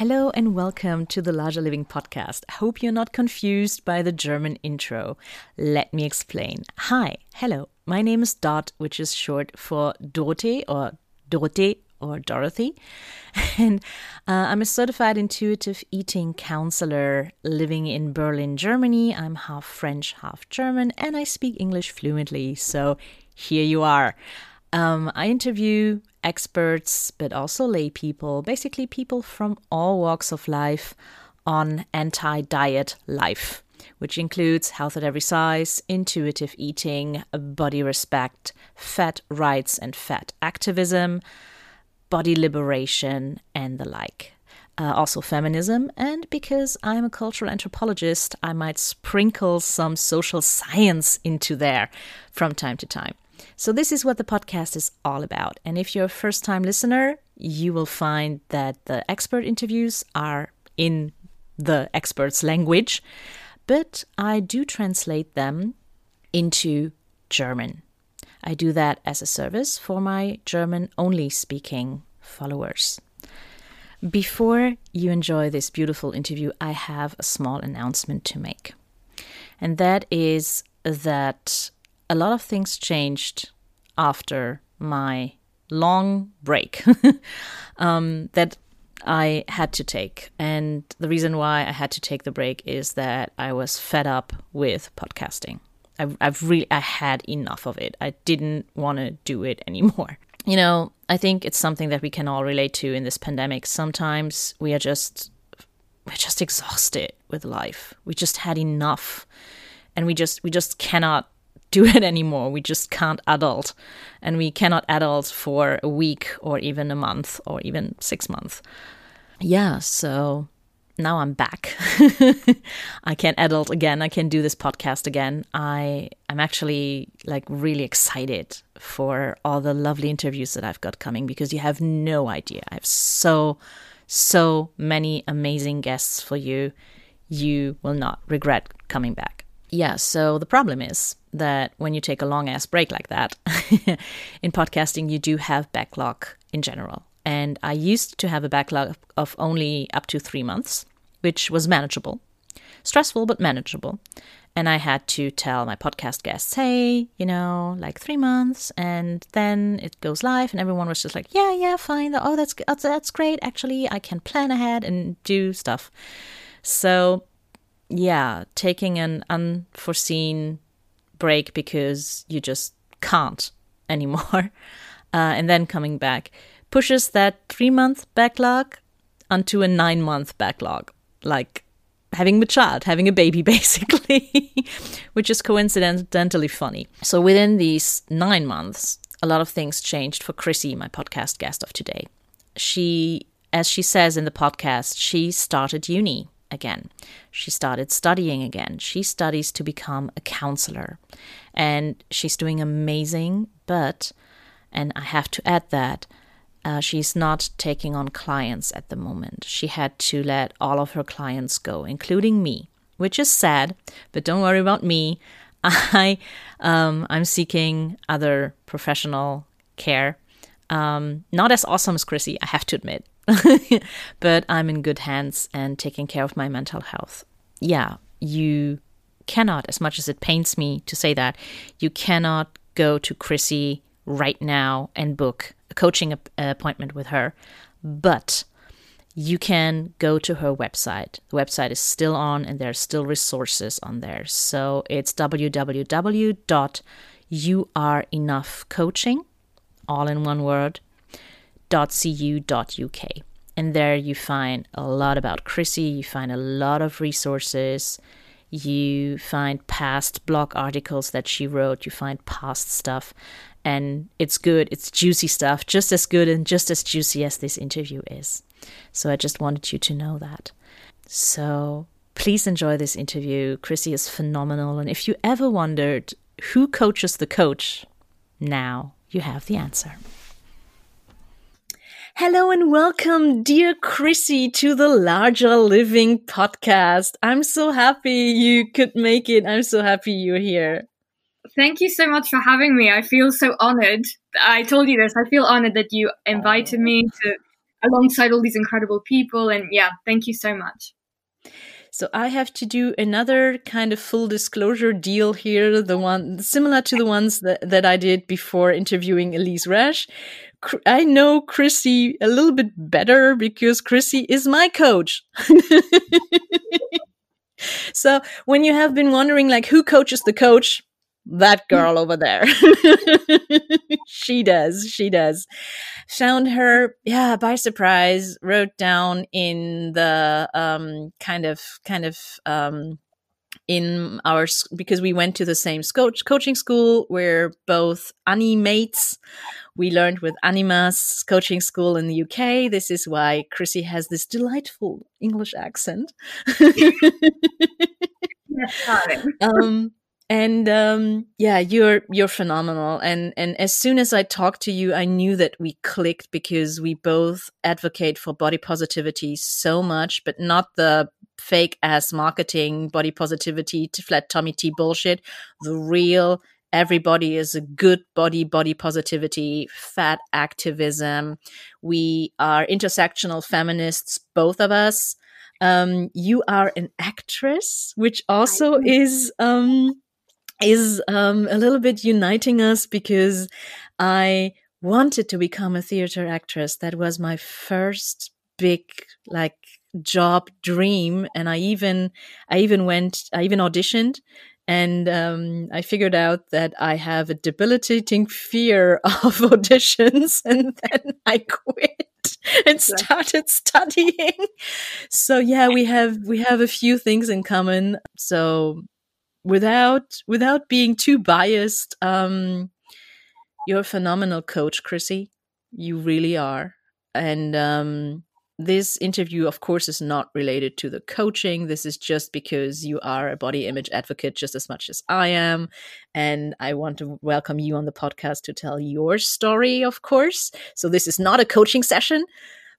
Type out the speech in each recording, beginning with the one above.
Hello and welcome to the Larger Living Podcast. I hope you're not confused by the German intro. Let me explain. Hi, hello. My name is Dot, which is short for Dorte or Dorte or Dorothy. And uh, I'm a certified intuitive eating counselor living in Berlin, Germany. I'm half French, half German, and I speak English fluently. So here you are. Um, I interview experts, but also lay people, basically people from all walks of life on anti diet life, which includes health at every size, intuitive eating, body respect, fat rights and fat activism, body liberation, and the like. Uh, also, feminism, and because I'm a cultural anthropologist, I might sprinkle some social science into there from time to time. So, this is what the podcast is all about. And if you're a first time listener, you will find that the expert interviews are in the expert's language, but I do translate them into German. I do that as a service for my German only speaking followers. Before you enjoy this beautiful interview, I have a small announcement to make. And that is that a lot of things changed after my long break um, that I had to take. And the reason why I had to take the break is that I was fed up with podcasting. I've, I've really, I had enough of it. I didn't want to do it anymore. You know, I think it's something that we can all relate to in this pandemic. Sometimes we are just, we're just exhausted with life. We just had enough, and we just, we just cannot do it anymore. We just can't adult. And we cannot adult for a week or even a month or even six months. Yeah, so now I'm back. I can adult again. I can do this podcast again. I I'm actually like really excited for all the lovely interviews that I've got coming because you have no idea. I have so so many amazing guests for you. You will not regret coming back. Yeah, so the problem is that when you take a long ass break like that, in podcasting, you do have backlog in general. And I used to have a backlog of only up to three months, which was manageable. Stressful, but manageable. And I had to tell my podcast guests, hey, you know, like three months, and then it goes live, and everyone was just like, yeah, yeah, fine. Oh, that's that's great. Actually, I can plan ahead and do stuff. So yeah, taking an unforeseen break because you just can't anymore, uh, and then coming back pushes that three month backlog onto a nine month backlog, like having a child, having a baby, basically, which is coincidentally funny. So within these nine months, a lot of things changed for Chrissy, my podcast guest of today. She, as she says in the podcast, she started uni again. She started studying again. She studies to become a counselor. And she's doing amazing, but, and I have to add that, uh, she's not taking on clients at the moment. She had to let all of her clients go, including me, which is sad, but don't worry about me. I, um, I'm seeking other professional care. Um, not as awesome as Chrissy, I have to admit. but I'm in good hands and taking care of my mental health. Yeah, you cannot, as much as it pains me to say that, you cannot go to Chrissy right now and book a coaching appointment with her, but you can go to her website. The website is still on and there are still resources on there. So it's www.youareenoughcoaching, all in one word, .co.uk. And there you find a lot about Chrissy, you find a lot of resources, you find past blog articles that she wrote, you find past stuff, and it's good, it's juicy stuff, just as good and just as juicy as this interview is. So I just wanted you to know that. So Please enjoy this interview. Chrissy is phenomenal. And if you ever wondered who coaches the coach, now you have the answer. Hello and welcome, dear Chrissy, to the Larger Living podcast. I'm so happy you could make it. I'm so happy you're here. Thank you so much for having me. I feel so honored. I told you this. I feel honored that you invited me to alongside all these incredible people. And yeah, thank you so much. So I have to do another kind of full disclosure deal here, the one similar to the ones that, that I did before interviewing Elyse Resch. I know Chrissy a little bit better because Chrissy is my coach. so when you have been wondering like who coaches the coach, that girl over there. she does. She does. Found her, yeah, by surprise, wrote down in the um, kind of, kind of, um, in our because we went to the same coach, coaching school we're both animates we learned with animas coaching school in the uk this is why chrissy has this delightful english accent. Um, and um, yeah you're you're phenomenal. And and as soon as i talked to you i knew that we clicked because we both advocate for body positivity so much but not the fake ass marketing body positivity flat tummy tea bullshit. The real everybody is a good body body positivity fat activism. We are intersectional feminists both of us. Um, you are an actress which also is um, is um, a little bit uniting us because I wanted to become a theater actress. That was my first big like job dream, and I even I even went I even auditioned. And um, I figured out that I have a debilitating fear of auditions, and then I quit and started studying. So yeah, we have we have a few things in common. So without without being too biased, um, you're a phenomenal coach, Chrissy. You really are. And um, this interview, of course, is not related to the coaching. This is just because you are a body image advocate just as much as I am. And I want to welcome you on the podcast to tell your story, of course. So this is not a coaching session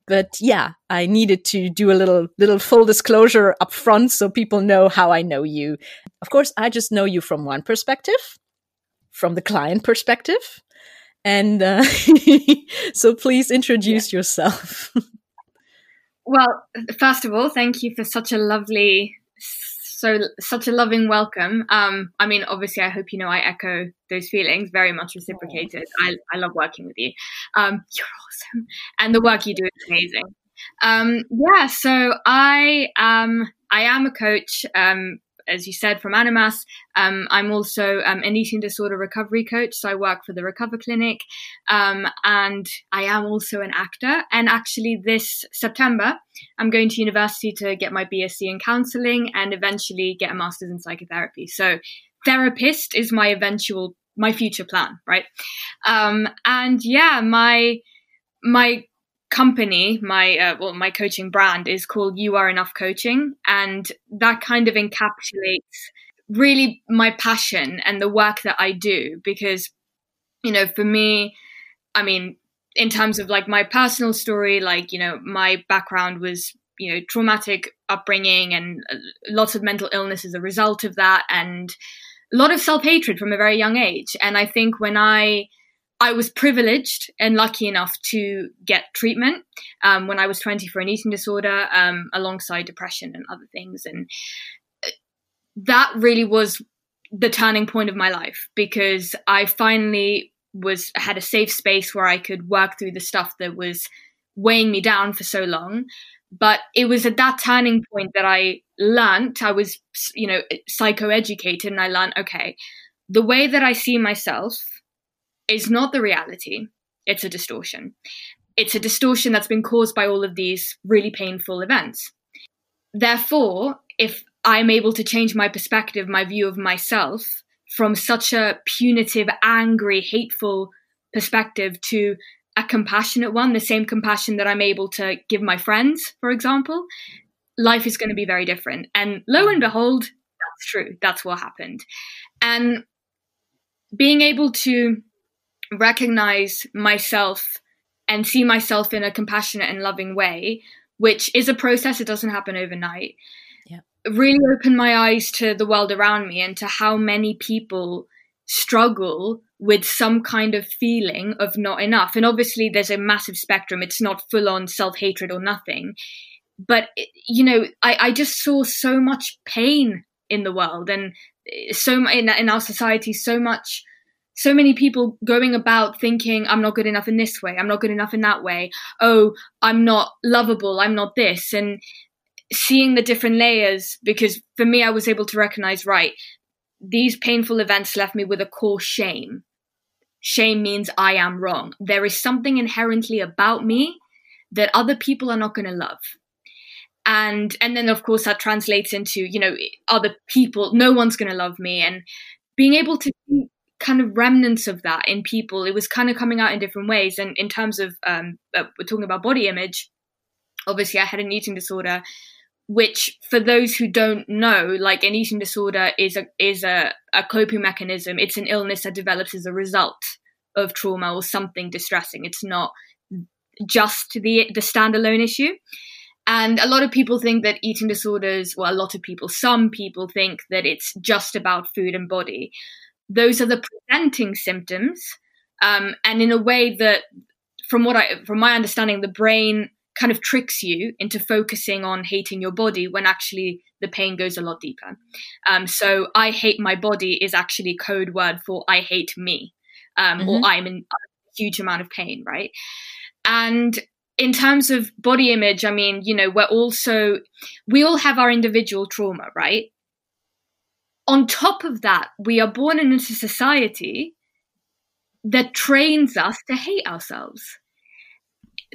but yeah i needed to do a little little full disclosure up front so people know how i know you of course i just know you from one perspective from the client perspective and uh, so please introduce yeah. yourself well first of all thank you for such a lovely so such a loving welcome. Um, I mean, obviously, I hope you know I echo those feelings, very much reciprocated. I, I love working with you. Um, you're awesome, and the work you do is amazing. Um, yeah, so I am I am a coach. Um, as you said, from Animas. Um, I'm also um, an eating disorder recovery coach, so I work for the Recover Clinic, um, and I am also an actor. And actually, this September, I'm going to university to get my BSc in counselling and eventually get a master's in psychotherapy. So, therapist is my eventual, my future plan, right? Um, and yeah, my my company, my uh, well, my coaching brand is called You Are Enough Coaching, and that kind of encapsulates really my passion and the work that I do. Because, you know, for me, I mean, in terms of like my personal story, like you know, my background was you know traumatic upbringing and lots of mental illness as a result of that, and a lot of self hatred from a very young age. And I think when I I was privileged and lucky enough to get treatment um, when I was 20 for an eating disorder, um, alongside depression and other things. And uh, that really was the turning point of my life because I finally was had a safe space where I could work through the stuff that was weighing me down for so long. But it was at that turning point that I learned, I was, you know, psychoeducated and I learned, okay, the way that I see myself is not the reality, it's a distortion. It's a distortion that's been caused by all of these really painful events. Therefore, if I'm able to change my perspective, my view of myself from such a punitive, angry, hateful perspective to a compassionate one, the same compassion that I'm able to give my friends, for example, life is going to be very different. And lo and behold, that's true. That's what happened. And being able to recognize myself and see myself in a compassionate and loving way, which is a process, it doesn't happen overnight, yeah. really opened my eyes to the world around me and to how many people struggle with some kind of feeling of not enough. And obviously, there's a massive spectrum. It's not full on self hatred or nothing. But, you know, I, I just saw so much pain in the world and eh, so in, in our society, so much so many people going about thinking i'm not good enough in this way i'm not good enough in that way. Oh i'm not lovable i'm not this. And seeing the different layers because for me i was able to recognize right these painful events left me with a core shame. Shame means i am wrong. There is something inherently about me that other people are not going to love. And and then of course that translates into you know other people no one's going to love me. And being able to kind of remnants of that in people. It was kind of coming out in different ways. And in terms of um, uh, we're talking about body image obviously i had an eating disorder which for those who don't know like an eating disorder is a is a, a coping mechanism. It's an illness that develops as a result of trauma or something distressing. It's not just the the standalone issue. And a lot of people think that eating disorders, well, a lot of people, some people think that it's just about food and body. Those are the presenting symptoms. Um, and in a way that, from what I, from my understanding, the brain kind of tricks you into focusing on hating your body when actually the pain goes a lot deeper. Um, so I hate my body is actually code word for I hate me, um, mm-hmm. or I'm in a huge amount of pain, right? And in terms of body image, I mean, you know, we're also, we all have our individual trauma, right? On top of that, we are born into a society that trains us to hate ourselves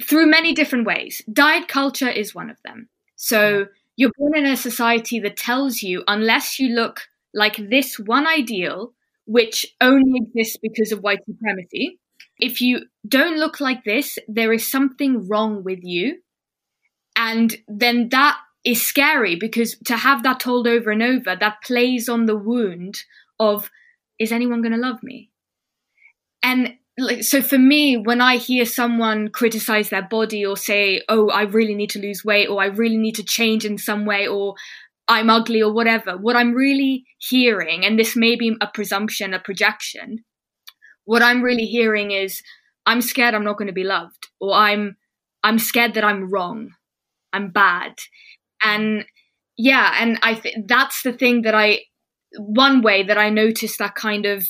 through many different ways. Diet culture is one of them. So you're born in a society that tells you, unless you look like this one ideal, which only exists because of white supremacy, if you don't look like this, there is something wrong with you. And then that is scary because to have that told over and over, that plays on the wound of, is anyone going to love me? And like, so for me, when I hear someone criticize their body or say, oh, I really need to lose weight or I really need to change in some way or I'm ugly or whatever, what I'm really hearing, and this may be a presumption, a projection, what I'm really hearing is I'm scared I'm not going to be loved or I'm I'm scared that I'm wrong. I'm bad. And yeah, and I think that's the thing that I one way that I notice that kind of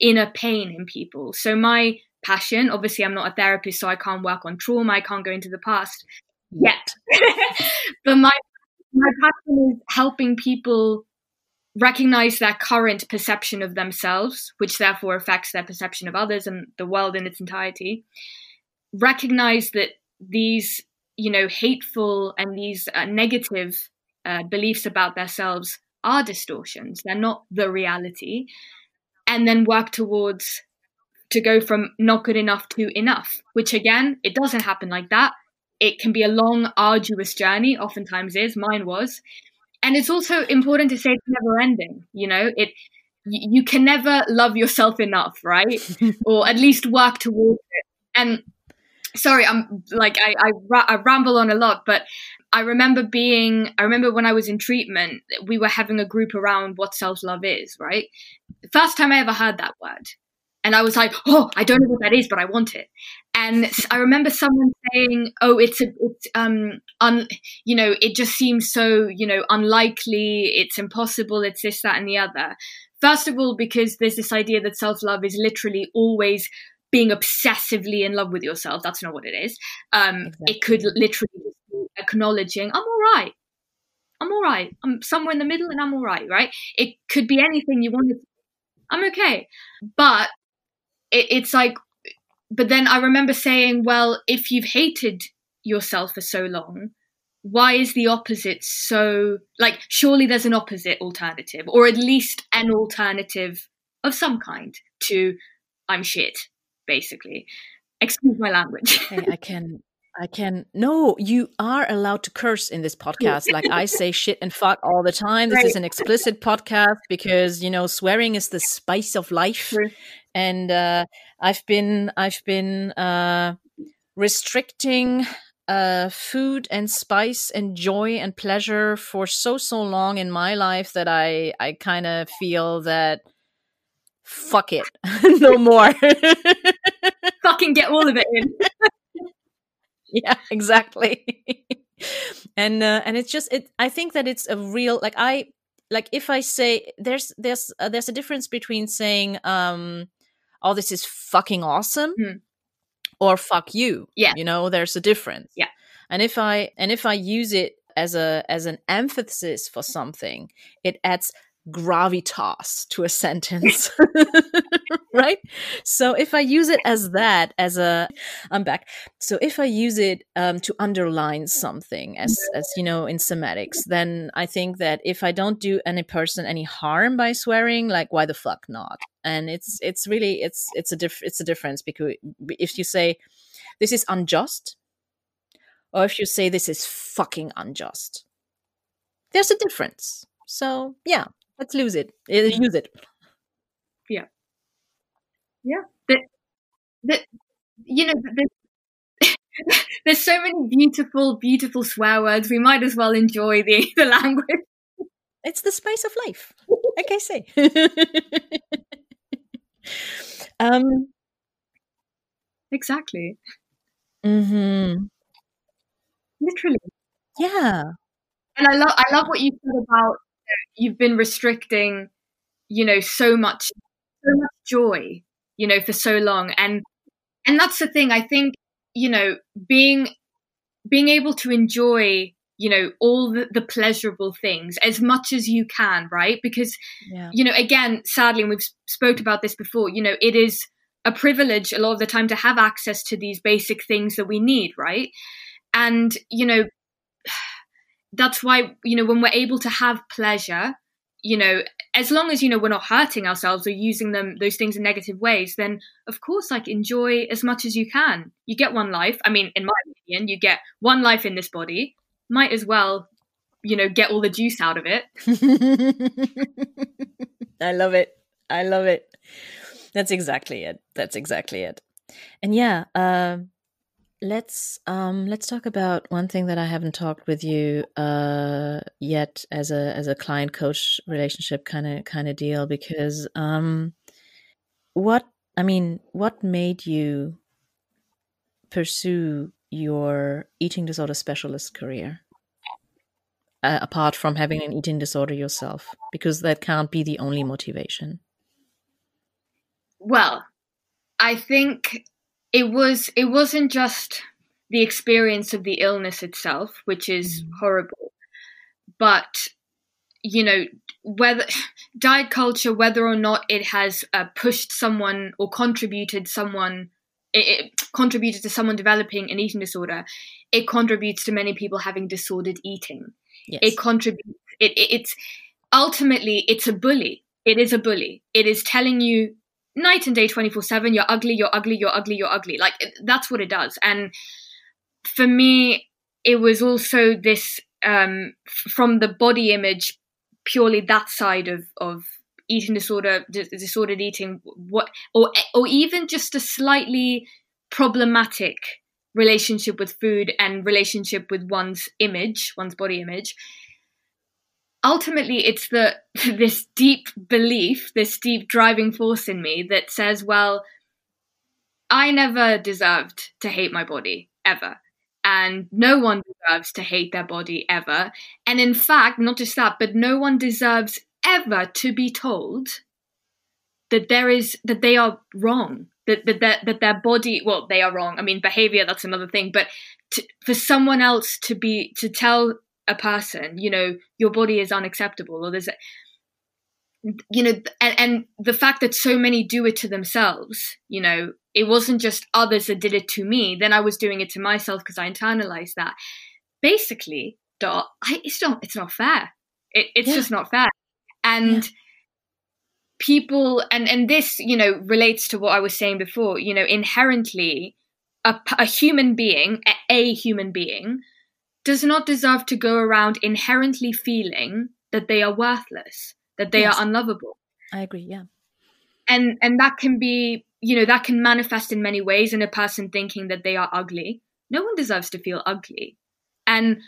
inner pain in people. So my passion, obviously I'm not a therapist so I can't work on trauma, I can't go into the past yet. but my my passion is helping people recognize their current perception of themselves, which therefore affects their perception of others and the world in its entirety, recognize that these, you know, hateful and these uh, negative uh, beliefs about themselves are distortions, they're not the reality, and then work towards to go from not good enough to enough, which again, it doesn't happen like that. It can be a long, arduous journey, oftentimes is, mine was, and it's also important to say it's never ending you know? It you can never love yourself enough right? Or at least work towards it. And sorry i'm like I, I, I ramble on a lot but i remember being i remember when i was in treatment we were having a group around what self-love is right first time i ever heard that word and I was like, oh, I don't know what that is, but I want it. And I remember someone saying, oh, it's a, it's, um, un, you know, it just seems so, you know, unlikely. It's impossible. It's this, that, and the other. First of all, because there's this idea that self love is literally always being obsessively in love with yourself. That's not what it is. Um, exactly. It could literally be acknowledging, I'm all right. I'm all right. I'm somewhere in the middle and I'm all right, right? It could be anything you wanted. I'm okay. But it, it's like, but then I remember saying, well, if you've hated yourself for so long, why is the opposite so like surely there's an opposite alternative or at least an alternative of some kind to i'm shit basically excuse my language hey, i can I can. No, you are allowed to curse in this podcast. Like I say shit and fuck all the time. This Right. is an explicit podcast because, you know, swearing is the spice of life. True. And uh, I've been, I've been uh, restricting uh, food and spice and joy and pleasure for so, so long in my life that I, I kind of feel that fuck it, no more. Fucking get all of it in. yeah exactly and uh, and it's just it i think that it's a real like i like if i say there's there's uh, there's a difference between saying um oh this is fucking awesome Hmm. or fuck you Yeah. you know there's a difference Yeah. and if i and if i use it as a as an emphasis for something it adds gravitas to a sentence. Right? So if i use it as that as a i'm back. So if i use it um, to underline something as as you know in semantics then i think that if i don't do any person any harm by swearing like why the fuck not? And it's it's really it's it's a diff- it's a difference because if you say this is unjust or if you say this is fucking unjust. There's a difference. So yeah let's lose it. Uh, use it. Yeah. Yeah. That you know there's, there's so many beautiful beautiful swear words. We might as well enjoy the the language. It's the spice of life. Like i say. Um exactly. Mm-hmm. Literally. Yeah. And i love i love what you said about you've been restricting you know so much so much joy you know for so long. And and that's the thing i think you know being being able to enjoy you know all the, the pleasurable things as much as you can right? Because yeah. you know again sadly and we've spoke about this before you know it is a privilege a lot of the time to have access to these basic things that we need right? And you know that's why you know when we're able to have pleasure you know as long as you know we're not hurting ourselves or using them those things in negative ways then of course like enjoy as much as you can you get one life i mean in my opinion you get one life in this body might as well you know get all the juice out of it I love it. I love it. That's exactly it. That's exactly it. And yeah, um let's um let's talk about one thing that I haven't talked with you uh yet as a as a client coach relationship kind of kind of deal because um what I mean, what made you pursue your eating disorder specialist career? Uh, apart from having an eating disorder yourself, because that can't be the only motivation. well i think it was it wasn't just the experience of the illness itself which is Mhm. horrible but you know whether diet culture whether or not it has uh, pushed someone or contributed someone it, it contributed to someone developing an eating disorder it contributes to many people having disordered eating Yes. it contributes it, it it's ultimately it's a bully it is a bully it is telling you night and day 24 7 you're ugly you're ugly you're ugly you're ugly. Like that's what it does. And for me it was also this um from the body image purely that side of of eating disorder dis- disordered eating what or or even just a slightly problematic relationship with food and relationship with one's image one's body image ultimately it's the this deep belief this deep driving force in me that says well i never deserved to hate my body ever. And no one deserves to hate their body ever. And in fact not just that but no one deserves ever to be told that there is that they are wrong that that that, that their body well they are wrong. I mean behavior that's another thing but to, for someone else to be to tell a person you know your body is unacceptable or there's a, you know and, and the fact that so many do it to themselves you know it wasn't just others that did it to me then i was doing it to myself because i internalized that. Basically Dot, I, it's not it's not fair. It, it's Yeah. just not fair. And people and and this you know relates to what i was saying before you know inherently a, a human being, a, a human being, does not deserve to go around inherently feeling that they are worthless, that they yes. are unlovable. I agree, yeah. And and that can be, you know, that can manifest in many ways in a person thinking that they are ugly. No one deserves to feel ugly. And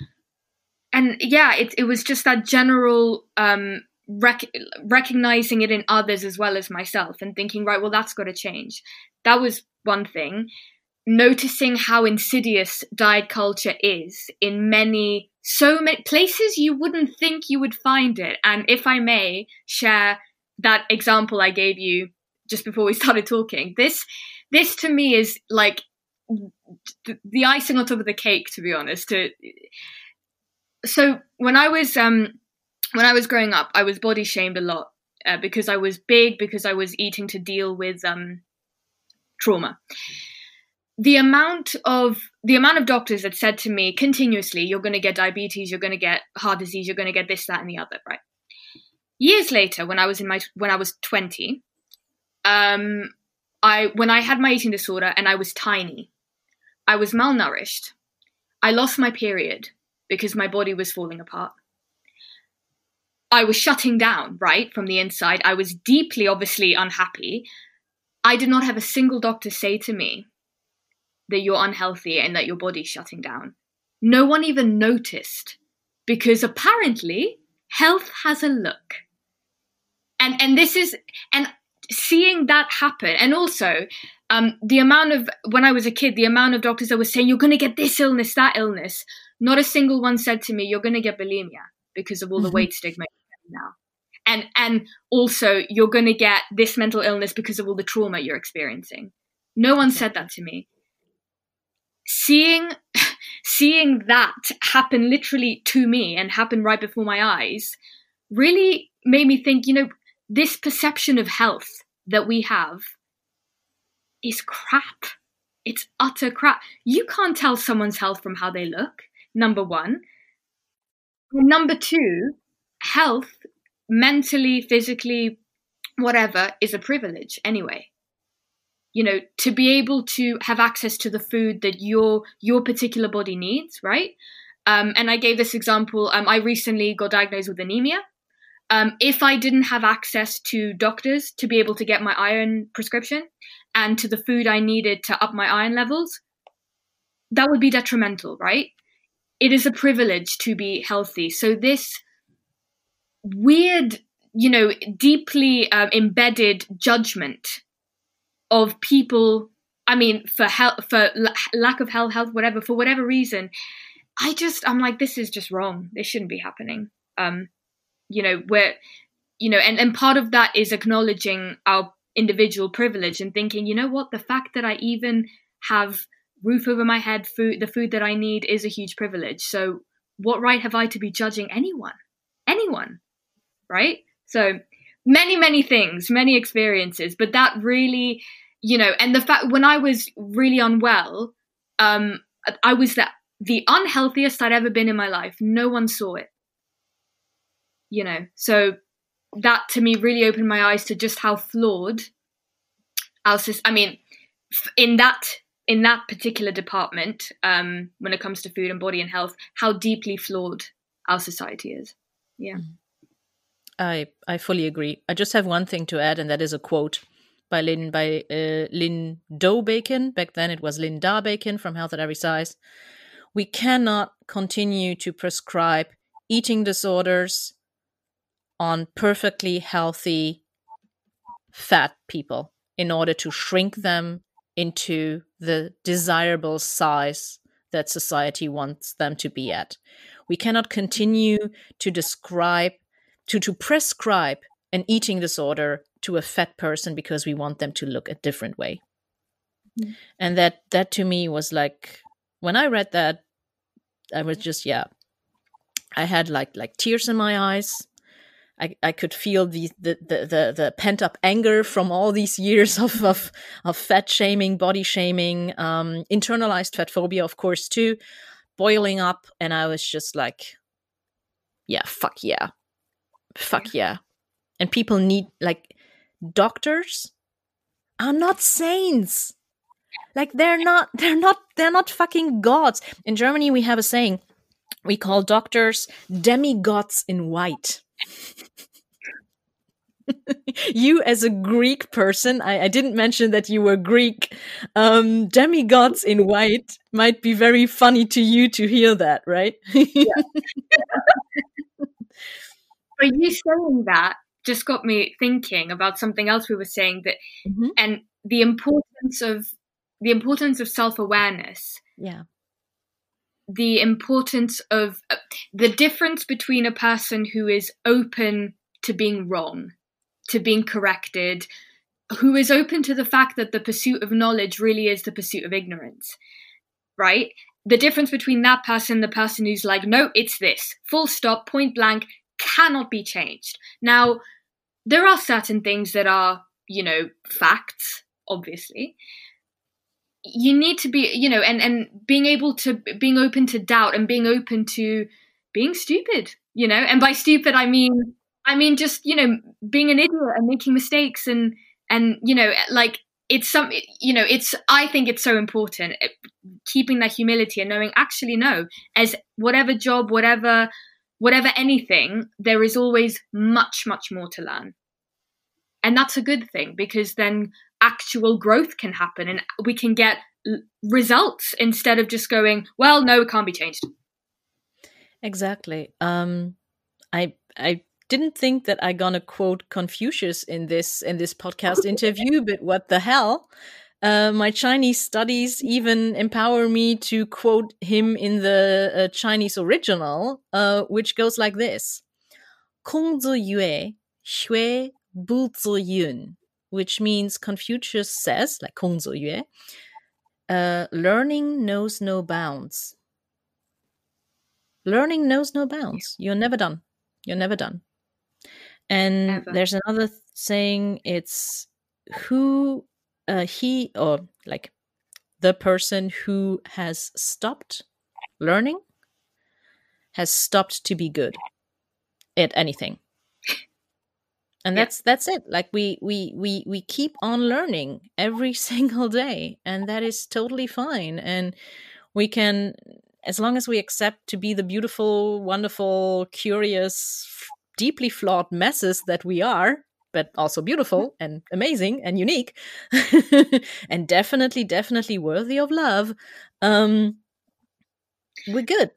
and yeah, it it was just that general um rec- recognizing it in others as well as myself and thinking, right, well that's got to change. That was one thing noticing how insidious diet culture is in many so many places you wouldn't think you would find it. And if i may share that example i gave you just before we started talking this this to me is like the icing on top of the cake to be honest. So when i was um when i was growing up i was body shamed a lot uh, because i was big because i was eating to deal with um trauma the amount of the amount of doctors that said to me continuously you're going to get diabetes you're going to get heart disease you're going to get this that and the other right? Years later when i was in my when i was 20 um i when i had my eating disorder and i was tiny i was malnourished. I lost my period because my body was falling apart. I was shutting down right from the inside. I was deeply obviously unhappy. I did not have a single doctor say to me that you're unhealthy and that your body's shutting down. No one even noticed because apparently health has a look. And and this is and seeing that happen and also um, the amount of when I was a kid, the amount of doctors that were saying you're going to get this illness, that illness. Not a single one said to me you're going to get bulimia because of all the mm-hmm. weight stigma now. And and also you're going to get this mental illness because of all the trauma you're experiencing. No one said that to me seeing seeing that happen literally to me and happen right before my eyes really made me think you know this perception of health that we have is crap. It's utter crap. You can't tell someone's health from how they look number 1 number 2 health mentally physically whatever is a privilege anyway you know to be able to have access to the food that your your particular body needs right? Um, and i gave this example um, i recently got diagnosed with anemia. Um, if i didn't have access to doctors to be able to get my iron prescription and to the food i needed to up my iron levels that would be detrimental right? It is a privilege to be healthy. So this weird you know deeply uh, embedded judgment of people i mean for health for lack of health health whatever for whatever reason i just i'm like this is just wrong. This shouldn't be happening. Um you know we're, you know and and part of that is acknowledging our individual privilege and thinking you know what? The fact that i even have roof over my head food the food that i need is a huge privilege. So what right have i to be judging anyone? Anyone right? So many many things many experiences but that really you know, and the fact when I was really unwell, um, I was the the unhealthiest I'd ever been in my life. No one saw it. You know, so that to me really opened my eyes to just how flawed our system. I mean, in that in that particular department, um, when it comes to food and body and health, how deeply flawed our society is. Yeah. I I fully agree. I just have one thing to add, and that is a quote by Lynn by uh, Lynn Doe Bacon. Back then it was Linda Bacon from Health at Every Size. We cannot continue to prescribe eating disorders on perfectly healthy fat people in order to shrink them into the desirable size that society wants them to be at. We cannot continue to describe to to prescribe an eating disorder to a fat person because we want them to look a different way. Mm. And that that to me was like when I read that I was just yeah I had like like tears in my eyes. I, I could feel the, the, the, the, the pent up anger from all these years of, of, of fat shaming, body shaming, um, internalized fat phobia, of course, too, boiling up. And I was just like, yeah, fuck yeah. Fuck yeah. And people need, like, doctors? Are not saints. like they're not they're not they're not fucking gods. In germany we have a saying we call doctors demigods in white. You as a greek person I, I, didn't mention that you were greek. Um, demigods in white might be very funny to you to hear that right? Yeah. But you saying that just got me thinking about something else we were saying that mm-hmm. and the importance of the importance of self-awareness. Yeah. The importance of uh, the difference between a person who is open to being wrong to being corrected who is open to the fact that the pursuit of knowledge really is the pursuit of ignorance right? The difference between that person the person who's like no it's this. Full stop point blank cannot be changed. Now there are certain things that are you know facts obviously. You need to be you know and and being able to being open to doubt and being open to being stupid you know? And by stupid i mean i mean just you know being an idiot and making mistakes and and you know like it's some you know it's i think it's so important eh, keeping that humility and knowing actually no as whatever job whatever whatever anything there is always much much more to learn. And that's a good thing because then actual growth can happen and we can get results instead of just going well no it can't be changed. Exactly. Um i i didn't think that i gonna quote confucius in this in this podcast interview but what the hell uh, my Chinese studies even empower me to quote him in the uh, Chinese original, uh, which goes like this: "Kong zi yue, xue bu zi yun." which means Confucius says, like Kong Yue, uh, learning knows no bounds. Learning knows no bounds. You're never done. You're never done. And Ever. there's another saying it's who uh, he or like the person who has stopped learning has stopped to be good at anything. And that's yeah. that's it. Like we we we we keep on learning every single day and that is totally fine. And we can as long as we accept to be the beautiful wonderful curious deeply flawed messes that we are but also beautiful mm-hmm. and amazing and unique and definitely definitely worthy of love um we're good.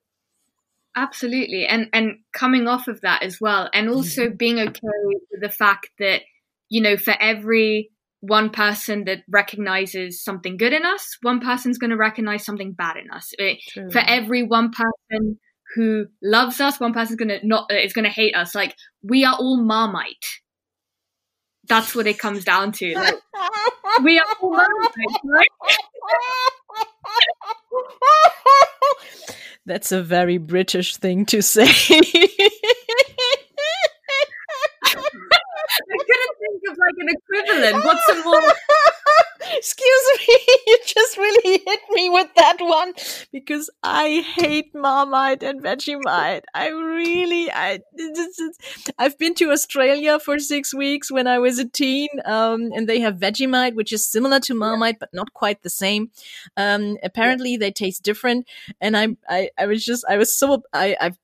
Absolutely and and coming off of that as well and also mm-hmm. being okay with the fact that you know for every one person that recognizes something good in us one person's going to recognize something bad in us. It, for every one person who loves us one person's going to not uh, is going to hate us. Like we are all marmite that's what it comes down to like, we are all marmite right? That's a very British thing to say. I couldn't think of like an equivalent. What's a more Excuse me, you just really hit me with that one because I hate Marmite and Vegemite. I really, I, I've been to Australia for six weeks when I was a teen, um, and they have Vegemite, which is similar to Marmite but not quite the same. Um, apparently, they taste different, and I, I, I was just, I was so, I, I've,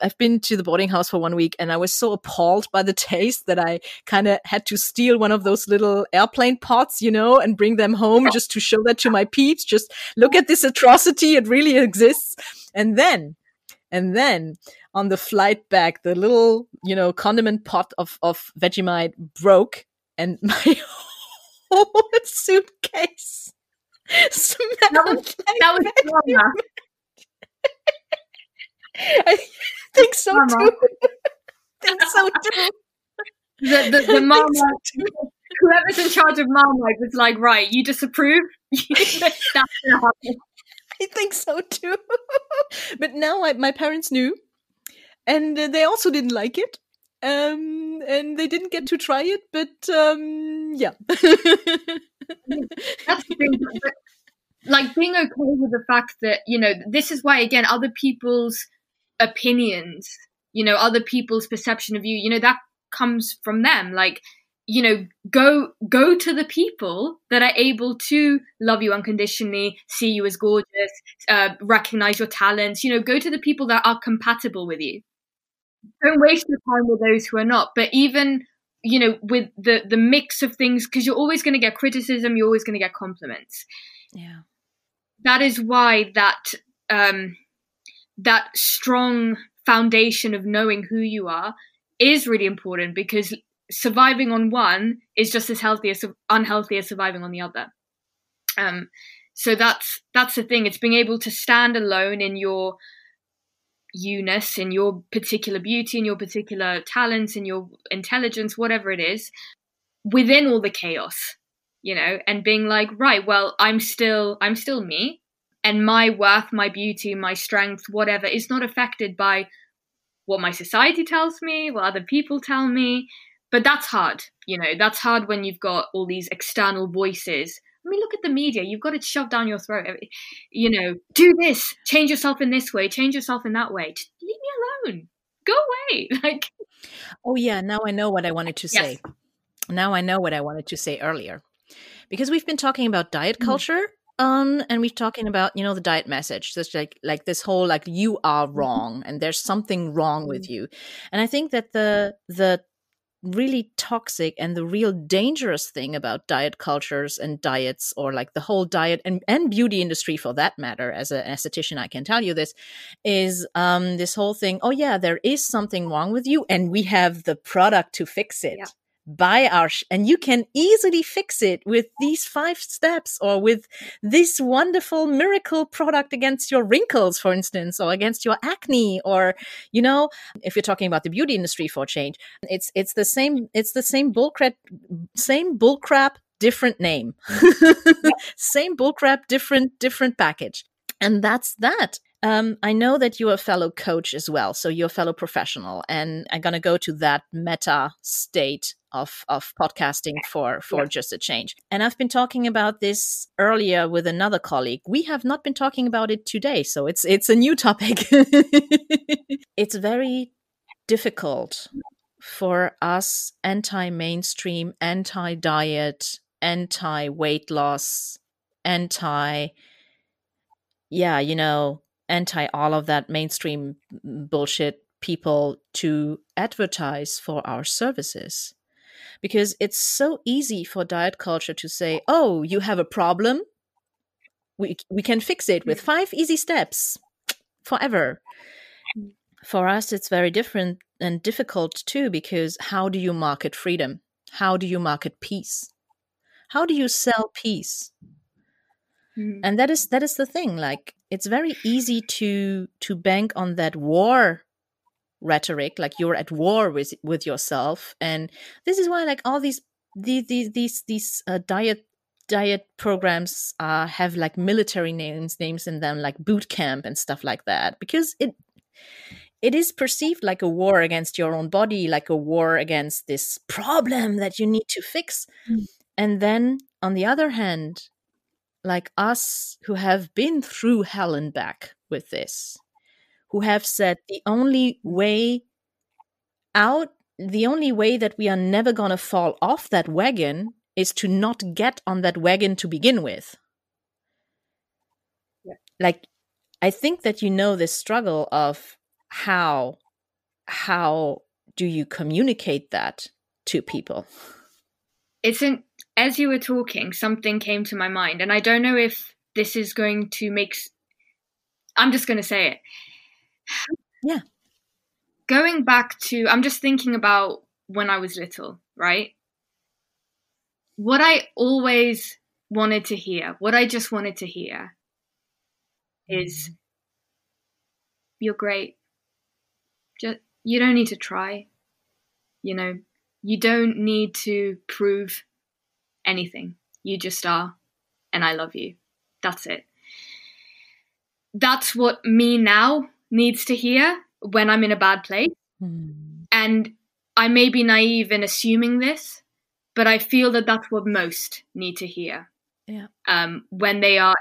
I've been to the boarding house for one week, and I was so appalled by the taste that I kind of had to steal one of those little airplane pots, you know, and bring them home just to show that to my peeps. Just look at this atrocity. It really exists. And then, and then on the flight back, the little, you know, condiment pot of, of Vegemite broke and my whole suitcase smelled that was, like that was I think so too. I think so too. The the, the mama whoever's in charge of Marmite was like, right, you disapprove? That's gonna happen. I think so too. but now I, my parents knew, and they also didn't like it. Um, and they didn't get to try it, but um, yeah. That's the thing. Like being okay with the fact that you know this is why again other people's opinions, you know, other people's perception of you, you know, that comes from them. Like you know go go to the people that are able to love you unconditionally see you as gorgeous uh, recognize your talents you know go to the people that are compatible with you. Don't waste your time with those who are not but even you know with the the mix of things because you're always going to get criticism you're always going to get compliments. Yeah. That is why that um that strong foundation of knowing who you are is really important because surviving on one is just as healthy as unhealthy as surviving on the other. Um, so that's that's the thing. It's being able to stand alone in your you-ness, in your particular beauty, in your particular talents, in your intelligence, whatever it is, within all the chaos, you know, and being like, right, well, I'm still I'm still me, and my worth, my beauty, my strength, whatever, is not affected by what my society tells me, what other people tell me, but that's hard you know that's hard when you've got all these external voices I mean, look at the media. You've got it shoved down your throat. You know, do this, change yourself in this way, change yourself in that way. Just leave me alone. Go away. Like, oh yeah, now I know what I wanted to say. Yes. Now I know what I wanted to say earlier, because we've been talking about diet mm-hmm. culture, um, and we're talking about you know the diet message, just like like this whole like you are mm-hmm. wrong and there's something wrong with mm-hmm. you, and I think that the the really toxic and the real dangerous thing about diet cultures and diets or like the whole diet and, and beauty industry for that matter as an esthetician i can tell you this is um, this whole thing oh yeah there is something wrong with you and we have the product to fix it. Yeah buy our sh- and you can easily fix it with these five steps or with this wonderful miracle product against your wrinkles for instance or against your acne or you know if you're talking about the beauty industry for change it's it's the same it's the same bullcrap same bullcrap different name. Same bullcrap different different package. And that's that. Um, I know that you're a fellow coach as well, so you're a fellow professional, and I'm gonna go to that meta state of of podcasting for for yeah. just a change. And I've been talking about this earlier with another colleague. We have not been talking about it today, so it's it's a new topic. it's very difficult for us anti-mainstream, anti-diet, anti-weight loss, anti yeah, you know, anti all of that mainstream bullshit people to advertise for our services. Because it's so easy for diet culture to say, oh, you have a problem. We, we can fix it with five easy steps forever. For us, it's very different and difficult too, because how do you market freedom? How do you market peace? How do you sell peace? Mm. And that is that is the thing. Like it's very easy to to bank on that war rhetoric, like you're at war with with yourself. And this is why like all these these these these, these uh, diet diet programs uh, have like military names names in them like boot camp and stuff like that because it it is perceived like a war against your own body like a war against this problem that you need to fix mm. and then on the other hand like us who have been through hell and back with this, who have said the only way out, the only way that we are never going to fall off that wagon is to not get on that wagon to begin with. Yeah. Like, I think that you know this struggle of how how do you communicate that to people? It's an as you were talking, something came to my mind, and I don't know if this is going to make. I'm just going to say it. Yeah. Going back to, I'm just thinking about when I was little, right? What I always wanted to hear, what I just wanted to hear is mm-hmm. you're great. Just you don't need to try. You know, you don't need to prove anything. You just are, and I love you. That's it. That's what me now needs to hear when I'm in a bad place. Mm. And I may be naive in assuming this, but I feel that that's what most need to hear. Yeah. Um, when they are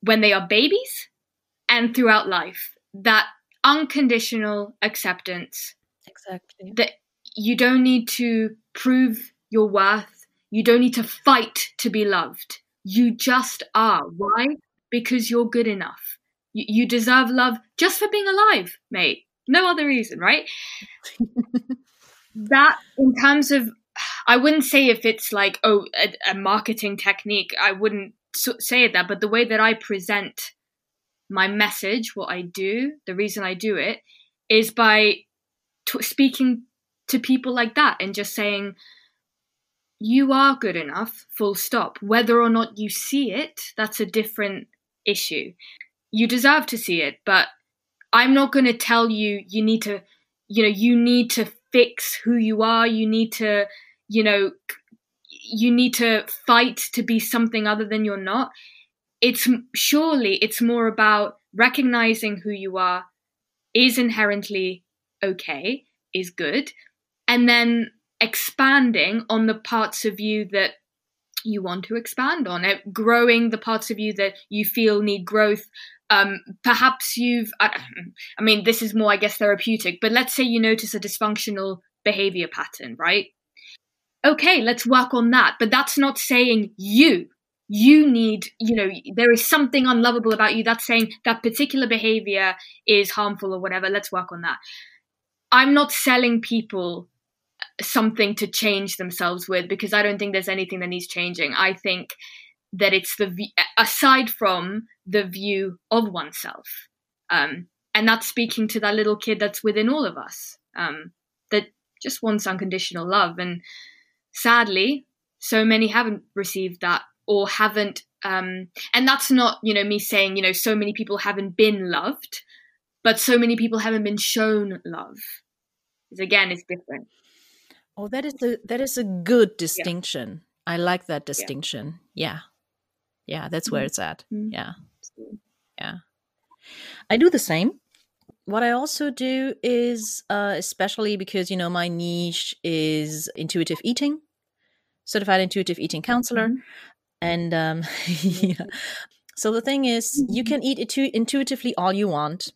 when they are babies and throughout life, that unconditional acceptance. Exactly. That you don't need to prove your worth. You don't need to fight to be loved. You just are. Why? Because you're good enough. You, you deserve love just for being alive, mate. No other reason, right? that, in terms of, I wouldn't say if it's like, oh, a, a marketing technique, I wouldn't say it that, but the way that I present my message, what I do, the reason I do it, is by t- speaking to people like that and just saying, you are good enough, full stop. Whether or not you see it, that's a different issue. You deserve to see it, but I'm not going to tell you you need to, you know, you need to fix who you are. You need to, you know, you need to fight to be something other than you're not. It's surely it's more about recognizing who you are is inherently okay, is good, and then expanding on the parts of you that you want to expand on, it, growing the parts of you that you feel need growth. Um, perhaps you've, I, I mean, this is more, I guess, therapeutic, but let's say you notice a dysfunctional behavior pattern, right? Okay, let's work on that. But that's not saying you. You need, you know, there is something unlovable about you. That's saying that particular behavior is harmful or whatever. Let's work on that. I'm not selling people something to change themselves with because I don't think there's anything that needs changing. I think that it's the view, aside from the view of oneself, um, and that's speaking to that little kid that's within all of us um, that just wants unconditional love. And sadly, so many haven't received that or haven't. Um, and that's not you know me saying you know so many people haven't been loved, but so many people haven't been shown love. Because again, it's different. Oh, that is a that is a good distinction. Yeah. I like that distinction. Yeah. Yeah, yeah that's where mm-hmm. it's at. Mm-hmm. Yeah. Yeah. I do the same. What I also do is, uh, especially because, you know, my niche is intuitive eating, certified intuitive eating counselor. Mm-hmm. And um, yeah. so the thing is, you mm-hmm. can eat intu- intuitively all you want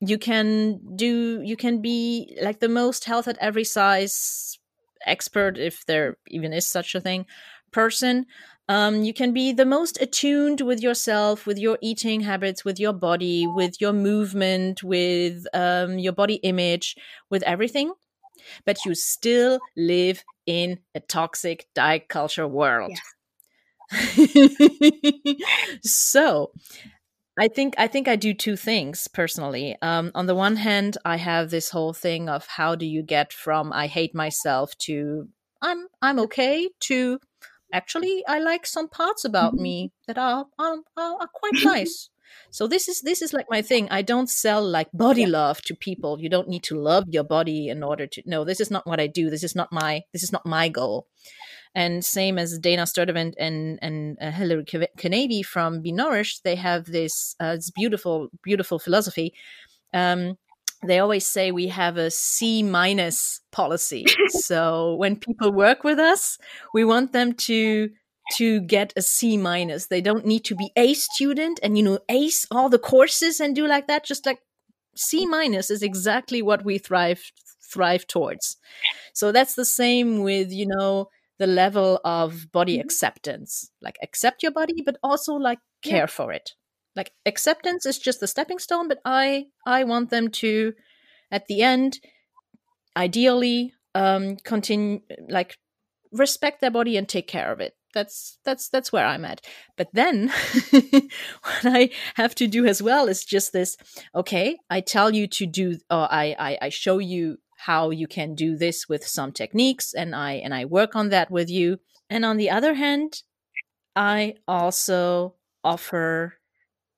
you can do you can be like the most health at every size expert, if there even is such a thing, person. Um, you can be the most attuned with yourself, with your eating habits, with your body, with your movement, with um, your body image, with everything. But you still live in a toxic diet culture world. so I think I think I do two things personally. Um, on the one hand, I have this whole thing of how do you get from I hate myself to I'm I'm okay to actually I like some parts about mm-hmm. me that are are, are quite nice. So this is this is like my thing. I don't sell like body love to people. You don't need to love your body in order to. No, this is not what I do. This is not my this is not my goal. And same as Dana Sturtevant and and uh, Hilary from Be Nourished, they have this uh, this beautiful beautiful philosophy. Um, they always say we have a C minus policy. so when people work with us, we want them to to get a C minus. They don't need to be A student and you know ace all the courses and do like that. Just like C minus is exactly what we thrive thrive towards. So that's the same with you know the level of body mm-hmm. acceptance like accept your body but also like care yeah. for it like acceptance is just the stepping stone but i i want them to at the end ideally um continue like respect their body and take care of it. That's that's that's where i'm at. But then what i have to do as well is just this okay i tell you to do or i i, I show you how you can do this with some techniques and i and i work on that with you. And on the other hand i also offer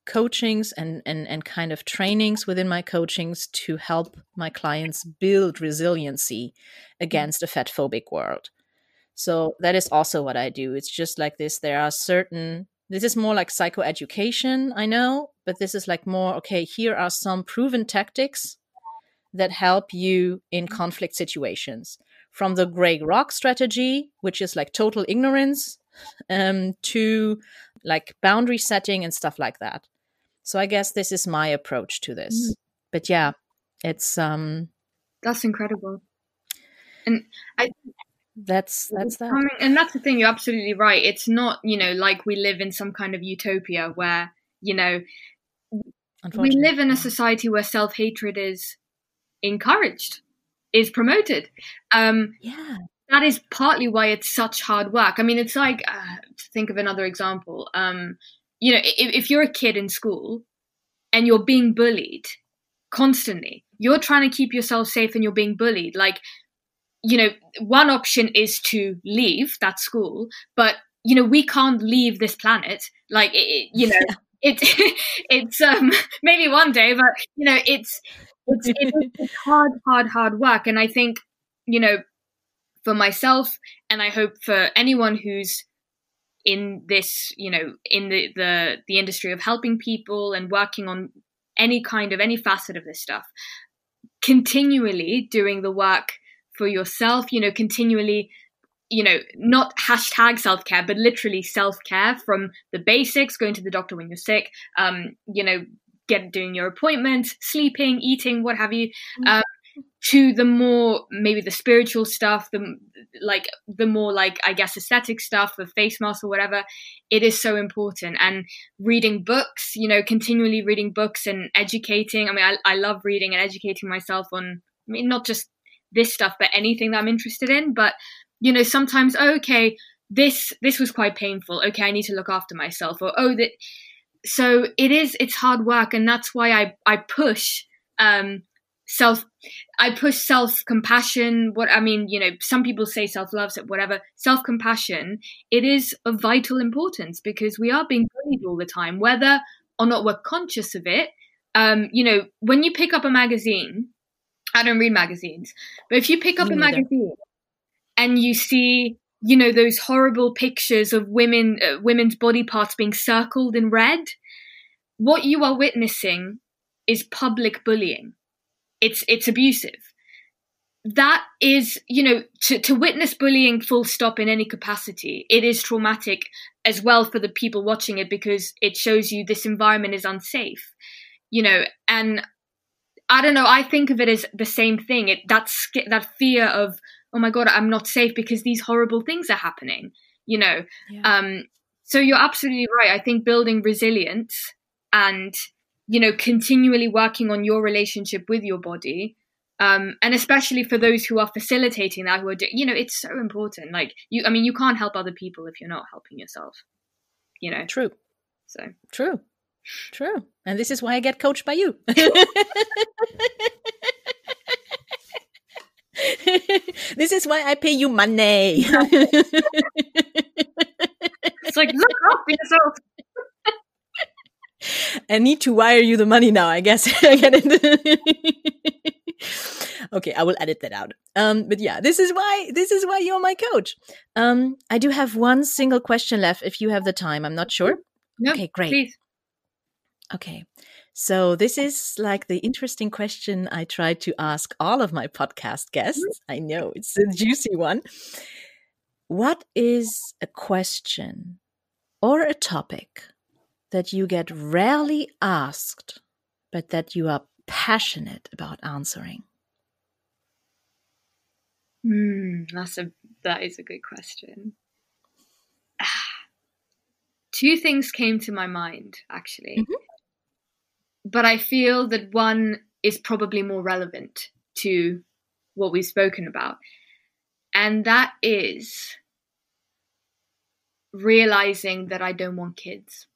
coachings and, and and kind of trainings within my coachings to help my clients build resiliency against a fat phobic world. So that is also what i do. It's just like this there are certain this is more like psychoeducation i know but this is like more okay here are some proven tactics that help you in conflict situations. From the gray rock strategy which is like total ignorance um, to like boundary setting and stuff like that so i guess this is my approach to this mm. but yeah it's um that's incredible and i that's that's that I mean, and that's the thing. You're absolutely right. It's not, you know, like we live in some kind of utopia where, you know, we live in a society where self hatred is encouraged, is promoted. Um, yeah that is partly why it's such hard work. I mean, it's like uh, to think of another example. Um, you know, if, if you're a kid in school and you're being bullied constantly, you're trying to keep yourself safe and you're being bullied. Like, you know, one option is to leave that school, but you know, we can't leave this planet. Like, it, you know, it it's um maybe one day, but you know, it's it's it's, it's hard, hard, hard work. And I think you know, for myself, and I hope for anyone who's in this, you know, in the the the industry of helping people and working on any kind of any facet of this stuff, continually doing the work for yourself. You know, continually you know, not hashtag self care, but literally self care from the basics, going to the doctor when you're sick, um, you know, get doing your appointments, sleeping, eating, what have you, um, to the more maybe the spiritual stuff, the like the more like I guess aesthetic stuff, the face mask or whatever. It is so important, and reading books, you know, continually reading books and educating. I mean, I, I love reading and educating myself on. I mean, not just this stuff, but anything that I'm interested in, but you know sometimes oh, okay this this was quite painful okay i need to look after myself or oh that so it is it's hard work and that's why i i push um self i push self compassion what i mean you know some people say self love whatever self compassion it is of vital importance because we are being bullied all the time whether or not we're conscious of it um you know when you pick up a magazine i don't read magazines but if you pick up Me a neither. magazine and you see you know those horrible pictures of women uh, women's body parts being circled in red what you are witnessing is public bullying it's it's abusive. That is you know to, to witness bullying full stop in any capacity it is traumatic as well for the people watching it because it shows you this environment is unsafe you know and i don't know i think of it as the same thing. It that that fear of oh my god i'm not safe because these horrible things are happening you know? Yeah. um so you're absolutely right. I think building resilience and you know continually working on your relationship with your body um and especially for those who are facilitating that who are you know it's so important like you i mean you can't help other people if you're not helping yourself you know true so True. True. And this is why I get coached by you. this is why I pay you money. it's like look after yourself I need to wire you the money now, I guess. I get it. okay, I will edit that out. Um, but yeah, this is why this is why you're my coach. Um, I do have one single question left if you have the time. I'm not sure. no Okay, great. please Okay. So this is like the interesting question I try to ask all of my podcast guests. I know it's a juicy one. What is a question or a topic that you get rarely asked, but that you are passionate about answering? Hmm, that's a that is a good question. Two things came to my mind actually, Mhm. but I feel that one is probably more relevant to what we've spoken about, and that is realizing that I don't want kids.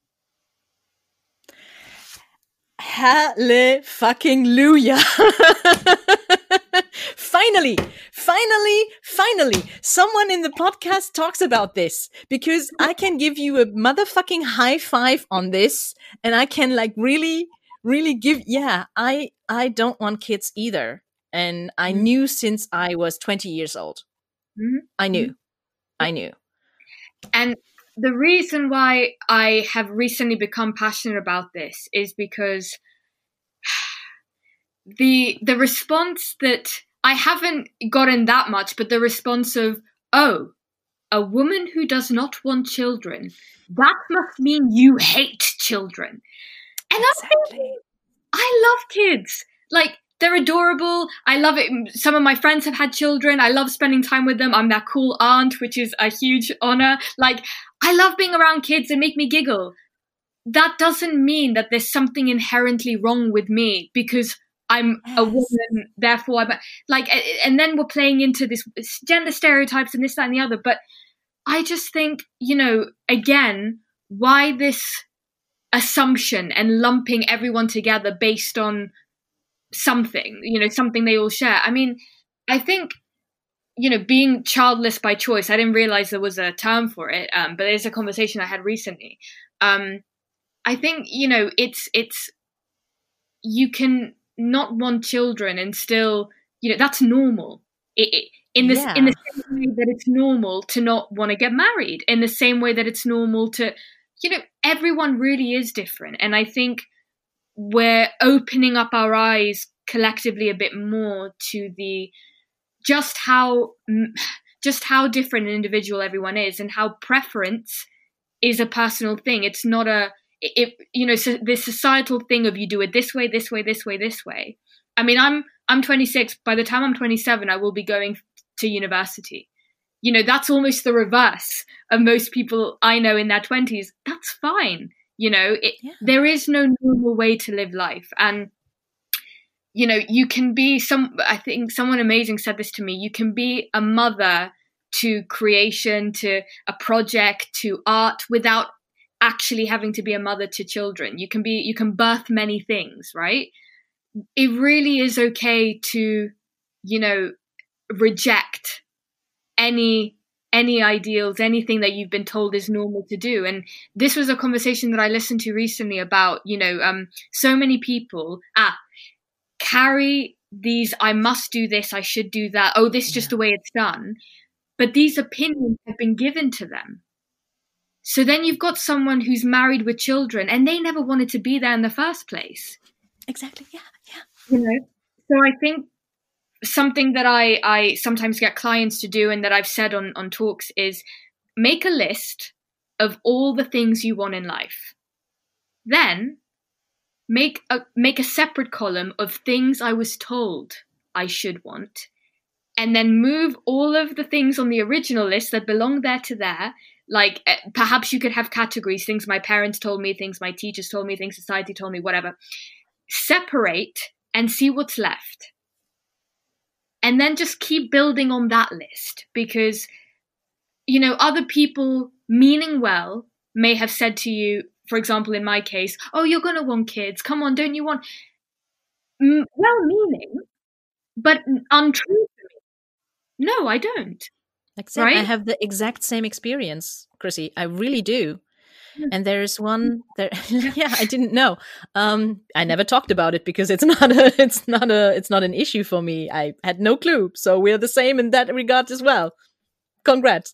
Halle fucking Luja. finally, finally, finally, someone in the podcast talks about this because I can give you a motherfucking high five on this and I can like really, really give, yeah, I, I don't want kids either. And I Mhm. knew since I was 20 years old. Mhm. I knew. I knew. And the reason why I have recently become passionate about this is because the the response that I haven't gotten that much, but the response of oh, a woman who does not want children, that must mean you hate children. And I'm thinking, Exactly. I love kids. Like they're adorable. I love it. Some of my friends have had children. I love spending time with them. I'm their cool aunt, which is a huge honor. Like, I love being around kids. They make me giggle. That doesn't mean that there's something inherently wrong with me because I'm yes. a woman, therefore I'm like, and then we're playing into this gender stereotypes and this, that, and the other. But I just think, you know, again, why this assumption and lumping everyone together based on something, you know, something they all share. I mean, I think, you know, being childless by choice, I didn't realize there was a term for it, um, but there's a conversation I had recently. Um, I think, you know, it's, it's, you can not want children and still, you know, that's normal. It, it, in this yeah. in the same way that it's normal to not want to get married in the same way that it's normal to you know everyone really is different and i think we're opening up our eyes collectively a bit more to the just how just how different an individual everyone is and how preference is a personal thing. It's not a it you know so this societal thing of you do it this way this way this way this way. I mean i'm i'm 26 by the time i'm 27 i will be going to university. You know that's almost the reverse of most people i know in their 20s that's fine. You know it, yeah. there is no normal way to live life. And you know you can be some i think someone amazing said this to me you can be a mother to creation to a project to art without actually having to be a mother to children you can be you can birth many things right it really is okay to you know reject any any ideals, anything that you've been told is normal to do. And this was a conversation that I listened to recently about, you know, um, so many people ah carry these I must do this, I should do that, oh, this is just the way it's done. But these opinions have been given to them. So then you've got someone who's married with children and they never wanted to be there in the first place. Exactly. Yeah. Yeah. You know, so I think something that I, I sometimes get clients to do and that I've said on, on talks is make a list of all the things you want in life. Then make a make a separate column of things I was told I should want. And then move all of the things on the original list that belong there to there. Like uh, perhaps you could have categories, things my parents told me, things my teachers told me, things society told me, whatever. Separate and see what's left and then just keep building on that list because you know other people meaning well may have said to you for example in my case oh you're going to want kids. Come on don't you want well meaning but untrue no i don't right? i have the exact same experience chrissy. I really do. And there's one there yeah. I didn't know. Um i never talked about it because it's not a it's not a it's not an issue for me. I had no clue. So we're the same in that regard as well. Congrats.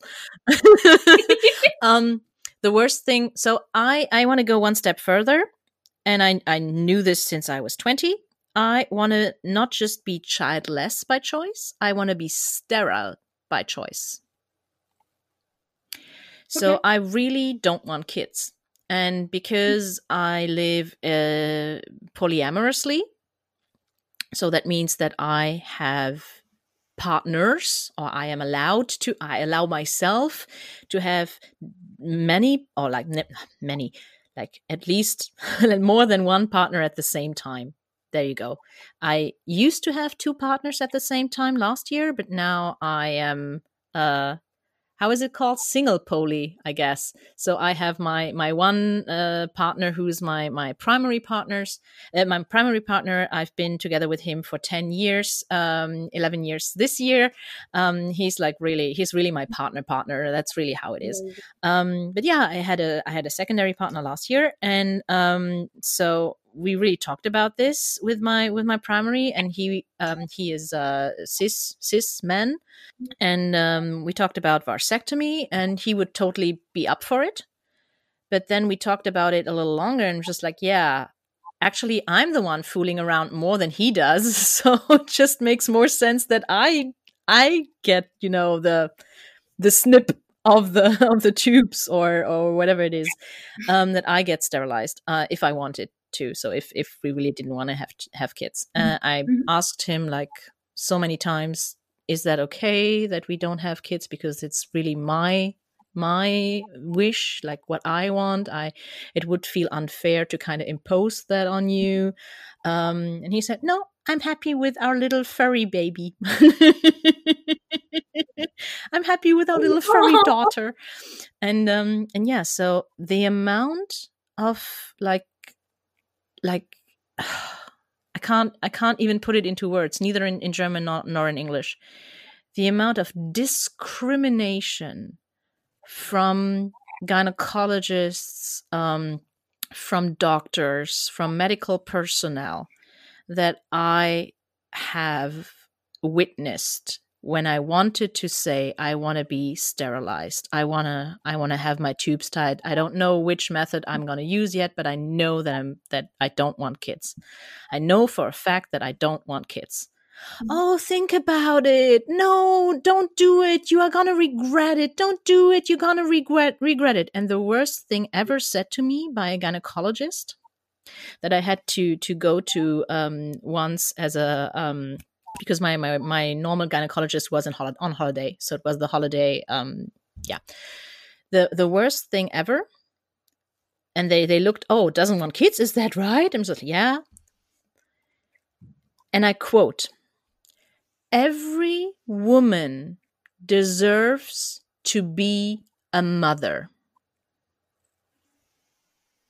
Um the worst thing so i i want to go one step further and i i knew this since i was 20 i want to not just be childless by choice i want to be sterile by choice so okay. I really don't want kids. And because I live uh, polyamorously, so that means that I have partners or I am allowed to, I allow myself to have many or like many, like at least more than one partner at the same time. There you go. I used to have two partners at the same time last year, but now I am uh how is it called? Single poly i guess. So i have my my one uh, partner who's my my primary partners uh, my primary partner. I've been together with him for 10 years um 11 years this year. Um he's like really he's really my partner partner. That's really how it is. Um but yeah i had a i had a secondary partner last year and um so we really talked about this with my with my primary and he um he is a cis cis man and um we talked about vasectomy and he would totally be up for it. But then we talked about it a little longer and just like yeah actually i'm the one fooling around more than he does. So it just makes more sense that i i get you know the the snip of the of the tubes or or whatever it is um, that I get sterilized uh, if I want it to. So if if we really didn't want to have have kids, uh, I Mhm. asked him like so many times, is that okay that we don't have kids? Because it's really my my wish like what i want. I it would feel unfair to kind of impose that on you. Um and he said no i'm happy with our little furry baby. I'm happy with our little furry daughter. And um and yeah so the amount of like like i can't i can't even put it into words neither in, in german nor, nor in english. The amount of discrimination from gynecologists um, from doctors from medical personnel that i have witnessed when i wanted to say i want to be sterilized. I want to i want to have my tubes tied. I don't know which method i'm going to use yet but i know that i'm that i don't want kids. I know for a fact that i don't want kids. Oh think about it. No don't do it. You are going to regret it. Don't do it. You're going to regret regret it. And the worst thing ever said to me by a gynecologist that I had to to go to um, once as a um, because my, my my normal gynecologist was on, hol- on holiday, so it was the holiday. Um, yeah, the the worst thing ever. And they they looked. Oh, doesn't want kids? Is that right? I'm just yeah. And I quote: "Every woman deserves to be a mother."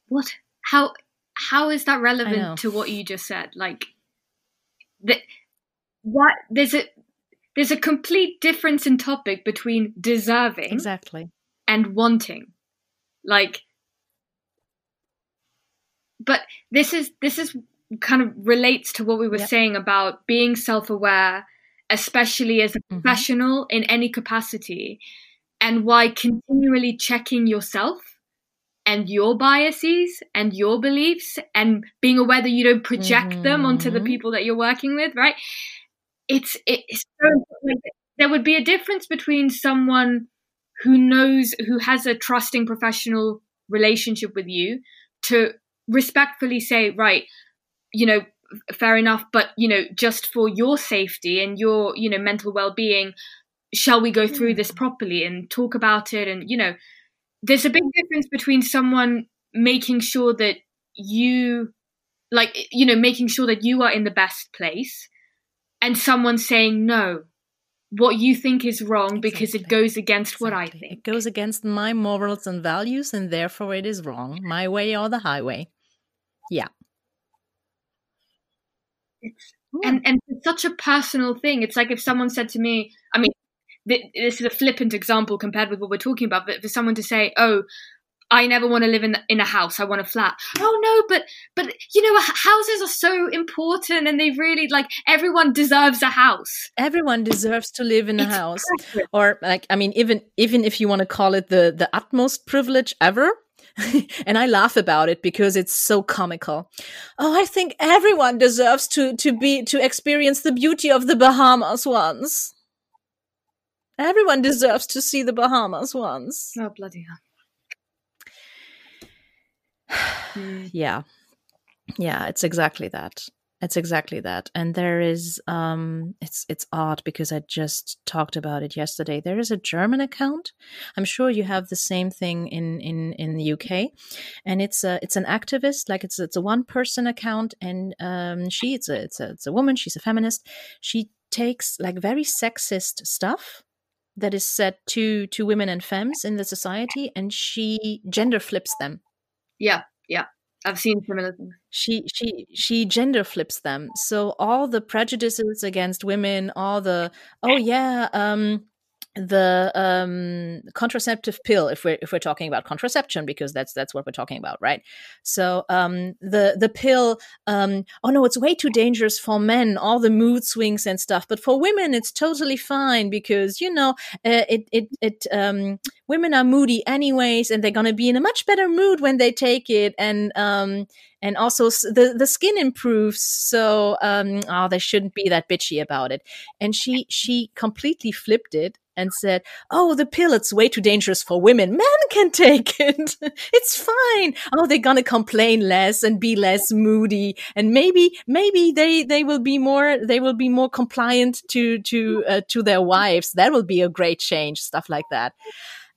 What? How? How is that relevant to what you just said? Like, the, what? There's a there's a complete difference in topic between deserving Exactly. and wanting. Like, but this is this is kind of relates to what we were Yep. saying about being self-aware, especially as a Mhm. professional in any capacity, and why continually checking yourself and your biases and your beliefs and being aware that you don't project them onto the Mhm. people that you're working with, right? It's it's so like, there would be a difference between someone who knows who has a trusting professional relationship with you to respectfully say right you know fair enough but you know just for your safety and your you know mental well-being shall we go through this mm. properly and talk about it? And you know there's a big difference between someone making sure that you like you know making sure that you are in the best place and someone saying no what you think is wrong because it goes against what i think It goes against my morals and values, and therefore it is wrong. My way or the highway. Yeah. It's, Yeah. and and it's such a personal thing. It's like if someone said to me, I mean, th- this is a flippant example compared with what we're talking about, but for someone to say, "Oh, I never want to live in in a house. I want a flat." Oh no, but but you know, houses are so important, and they really like everyone deserves a house. Everyone deserves to live in a It's house. precious. Or like I mean, even even if you want to call it the the utmost privilege ever. and I laugh about it because it's so comical. Oh, I think everyone deserves to to be to experience the beauty of the Bahamas once. Everyone deserves to see the Bahamas once. Oh bloody hell! Yeah. Yeah it's exactly that. It's exactly that. And there is um it's it's odd because i just talked about it yesterday. There is a german account. I'm sure you have the same thing in in in the uk and it's a it's an activist like it's it's a one person account. And um she it's a it's a it's a woman she's a feminist. She takes like very sexist stuff that is said to to women and femmes in the society and she gender flips them Yeah, yeah. I've seen similar things. she she she gender flips them so all the prejudices against women all the oh yeah um the um contraceptive pill if we're if we're talking about contraception because that's that's what we're talking about right? So um the the pill um oh no it's way too dangerous for men all the mood swings and stuff but for women it's totally fine because you know uh, it it it um women are moody anyways and they're going to be in a much better mood when they take it and um and also the the skin improves so um oh they shouldn't be that bitchy about it. And she she completely flipped it and said, "Oh, the pill it's way too dangerous for women. Men can take it. it's fine. Oh, they're gonna complain less and be less moody, and maybe maybe they they will be more they will be more compliant to to uh, to their wives. That will be a great change. Stuff like that."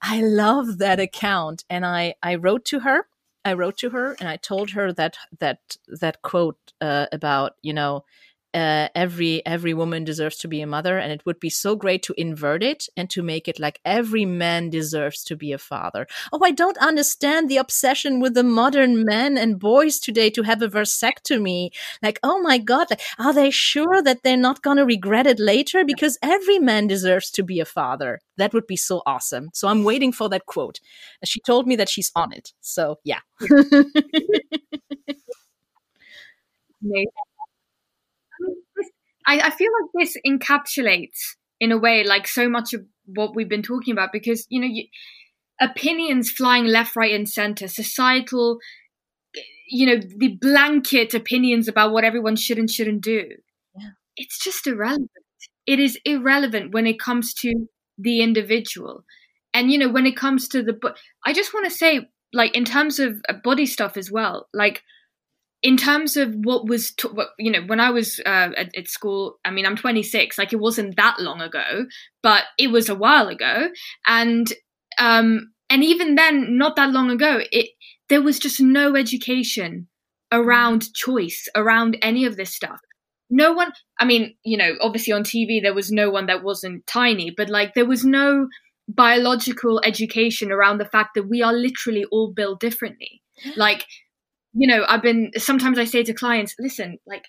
I love that account, and I I wrote to her I wrote to her and I told her that that that quote uh, about you know uh, every every woman deserves to be a mother, and it would be so great to invert it and to make it like every man deserves to be a father. Oh, I don't understand the obsession with the modern men and boys today to have a vasectomy. Like, oh my god, like, are they sure that they're not gonna regret it later? Because every man deserves to be a father. That would be so awesome. So I'm waiting for that quote. She told me that she's on it. So yeah. I, I feel like this encapsulates in a way like so much of what we've been talking about because you know you, opinions flying left right and center societal you know the blanket opinions about what everyone should and shouldn't do. Yeah. it's just irrelevant. It is irrelevant when it comes to the individual. And you know when it comes to the but i just want to say like in terms of uh, body stuff as well like in terms of what was t- what, you know when i was uh, at, at, school i mean i'm 26 like it wasn't that long ago but it was a while ago. And um and even then not that long ago it there was just no education around choice around any of this stuff. No one i mean you know obviously on tv there was no one that wasn't tiny but like there was no biological education around the fact that we are literally all built differently. Like you know, I've been sometimes I say to clients, listen, like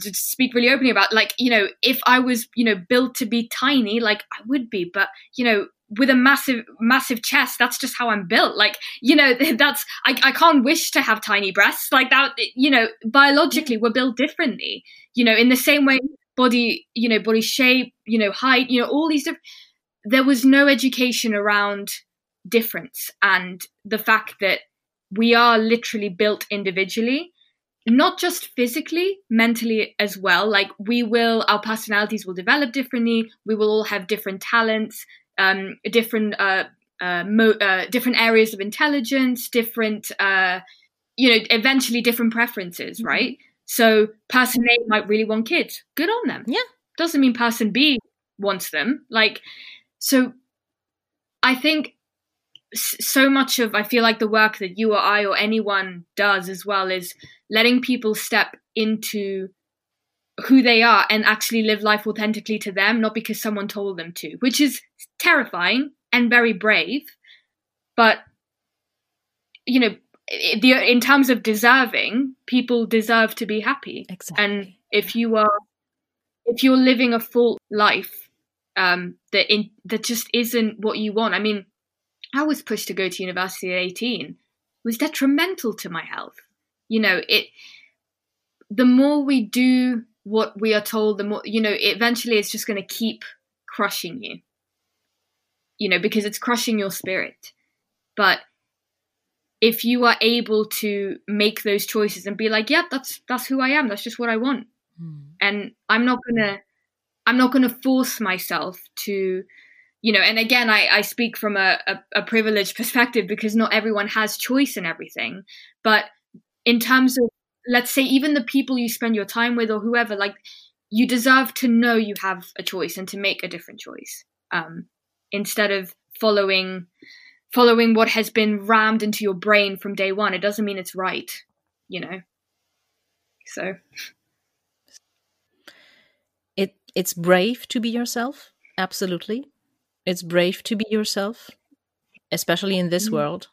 to speak really openly about like you know if i was you know built to be tiny like i would be but you know with a massive massive chest that's just how i'm built like you know that's i, I can't wish to have tiny breasts like that you know biologically we're built differently you know in the same way body you know body shape you know height you know all these different there was no education around difference and the fact that we are literally built individually not just physically mentally as well. Like we will our personalities will develop differently. We will all have different talents um, different uh, uh, mo- uh, different areas of intelligence different uh, you know eventually different preferences mm-hmm. right? So person a might really want kids. Good on them. Yeah. Doesn't mean person b wants them. Like so i think so much of I feel like the work that you or I or anyone does as well is letting people step into who they are and actually live life authentically to them, not because someone told them to, which is terrifying and very brave. But you know, in terms of deserving, people deserve to be happy. Exactly. And if you are, if you're living a full life um, that in, that just isn't what you want, I mean, I was pushed to go to university at 18 it was detrimental to my health. You know, it the more we do what we are told, the more you know, eventually it's just going to keep crushing you. You know, because it's crushing your spirit. But if you are able to make those choices and be like, yeah, that's that's who I am. That's just what I want. Mm. And I'm not going to I'm not going to force myself to you know, and again, I, I speak from a, a, a privileged perspective because not everyone has choice in everything. But in terms of, let's say, even the people you spend your time with or whoever, like, you deserve to know you have a choice and to make a different choice um, instead of following following what has been rammed into your brain from day one. It doesn't mean it's right, you know. So it it's brave to be yourself, absolutely. It's brave to be yourself, especially in this mm. world,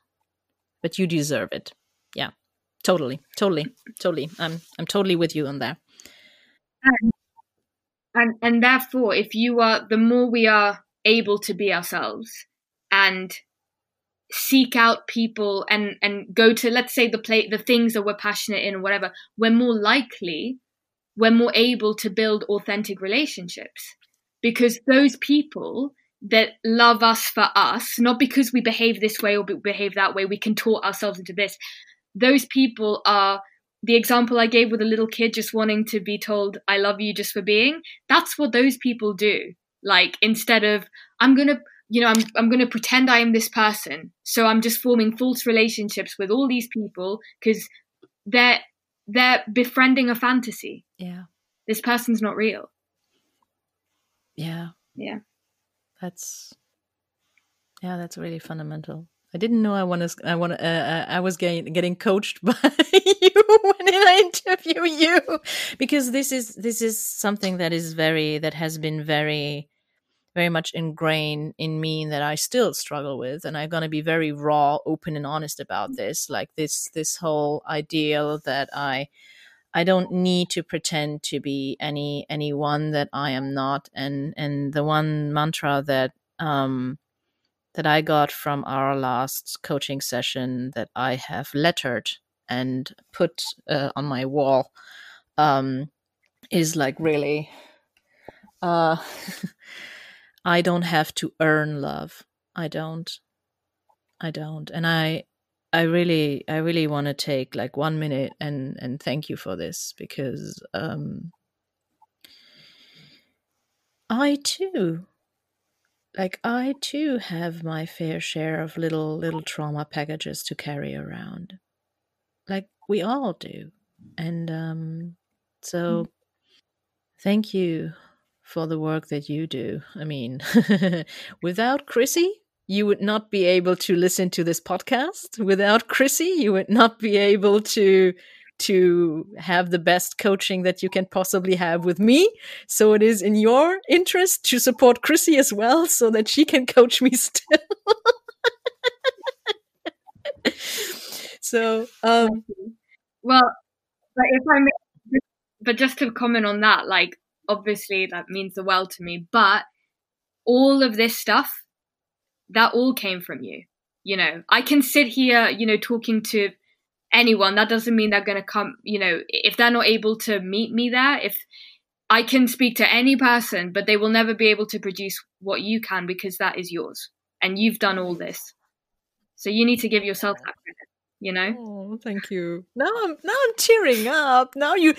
but you deserve it. Yeah. Totally. Totally. Totally. I'm I'm totally with you on that. And, and and therefore if you are the more we are able to be ourselves and seek out people and and go to let's say the play the things that we're passionate in or whatever we're more likely we're more able to build authentic relationships because those people that love us for us, not because we behave this way or behave that way, we can taught ourselves into this. Those people are the example I gave with a little kid just wanting to be told, I love you just for being. That's what those people do. Like instead of I'm gonna you know, I'm I'm gonna pretend I am this person. So I'm just forming false relationships with all these people because they're they're befriending a fantasy. Yeah. This person's not real. Yeah. Yeah. That's yeah, that's really fundamental. I didn't know I want to. I want. Uh, uh, I was getting getting coached by you when I interview you, because this is this is something that is very that has been very, very much ingrained in me that I still struggle with, and I'm gonna be very raw, open, and honest about this. Like this this whole ideal that I I don't need to pretend to be any anyone that I am not, and and the one mantra that um that I got from our last coaching session that I have lettered and put uh, on my wall um, is like really uh, I don't have to earn love. I don't. I don't. And I I really I really want to take like 1 minute and and thank you for this because um I too like I too have my fair share of little little trauma packages to carry around. Like we all do. And um so thank you for the work that you do. I mean, without Chrissy, you would not be able to listen to this podcast. Without Chrissy, you would not be able to to have the best coaching that you can possibly have with me. So it is in your interest to support Chrissy as well so that she can coach me still. so, um, well, but if I but just to comment on that, like obviously that means the world to me, but all of this stuff, that all came from you. You know, I can sit here, you know, talking to anyone. That doesn't mean they're going to come you know if they're not able to meet me there if i can speak to any person but they will never be able to produce what you can because that is yours. And you've done all this. So you need to give yourself that credit you know? Oh thank you. Now i'm now i'm tearing up. Now you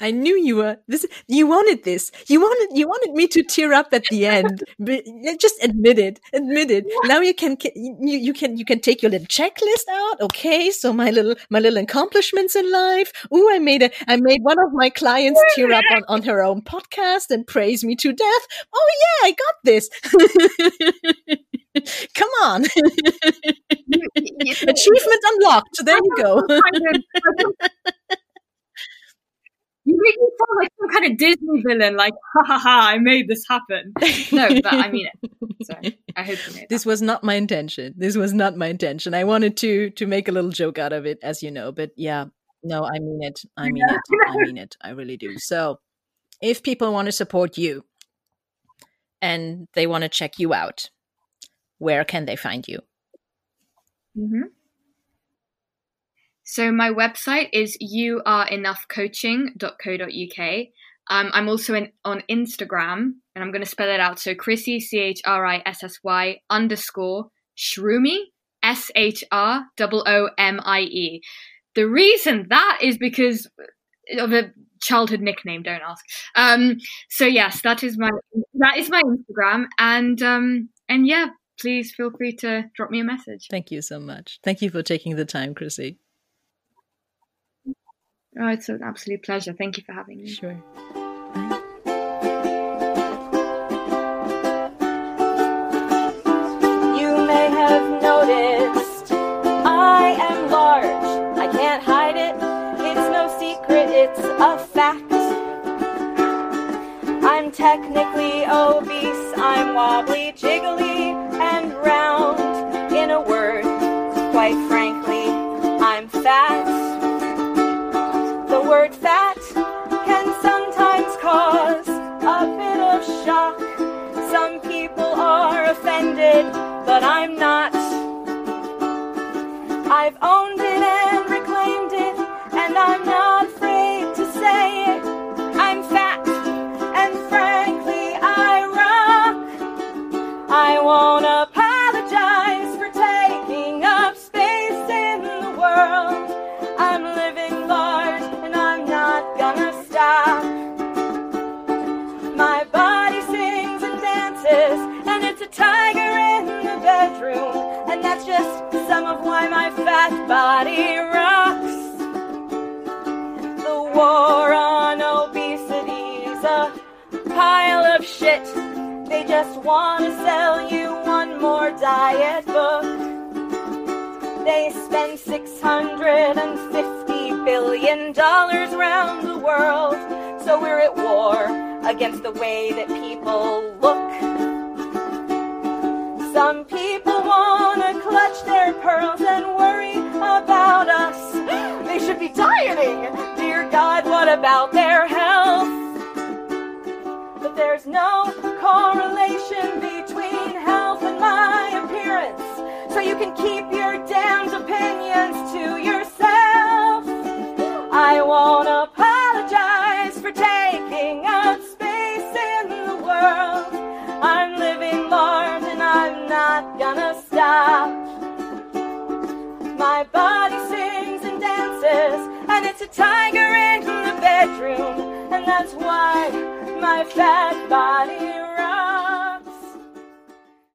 i knew you were this you wanted this. You wanted you wanted me to tear up at the end. But just admit it admit it. Now you can you, you can you can take your little checklist out. Okay so my little my little accomplishments in life. Oh i made a i made one of my clients tear up on, on her own podcast and praise me to death. Oh yeah i got this come on achievement unlocked there you go You make me sound like some kind of Disney villain, like, ha ha ha, I made this happen. No, but I mean it. So I hope you made This was not my intention. This was not my intention. I wanted to to make a little joke out of it, as you know. But yeah, no, I mean it. I mean it. I mean it. I really do. So if people want to support you and they want to check you out, where can they find you? Mm-hmm. So my website is youareenoughcoaching.co.uk. Um, I'm also in, on Instagram, and I'm going to spell it out. So Chrissy, C H R I S S Y underscore Shroomie, S H R O O M I E. The reason that is because of a childhood nickname. Don't ask. Um, so yes, that is my that is my Instagram, and um, and yeah, please feel free to drop me a message. Thank you so much. Thank you for taking the time, Chrissy. Oh, it's an absolute pleasure. Thank you for having me. Sure. You may have noticed I am large. I can't hide it. It's no secret, it's a fact. I'm technically obese. I'm wobbly, jiggly, and round. In a word, quite frankly, I'm fat. The word fat can sometimes cause a bit of shock. Some people are offended, but I'm not. I've owned just some of why my fat body rocks. The war on obesity's a pile of shit. They just want to sell you one more diet book. They spend 650 billion dollars around the world, so we're at war against the way that people look. Some people want to clutch their pearls and worry about us. They should be dieting. Dear God, what about their health? But there's no correlation between health and my appearance. So you can keep your damned opinions to yourself. I won't My body sings and dances, and it's a tiger in the bedroom, and that's why my fat body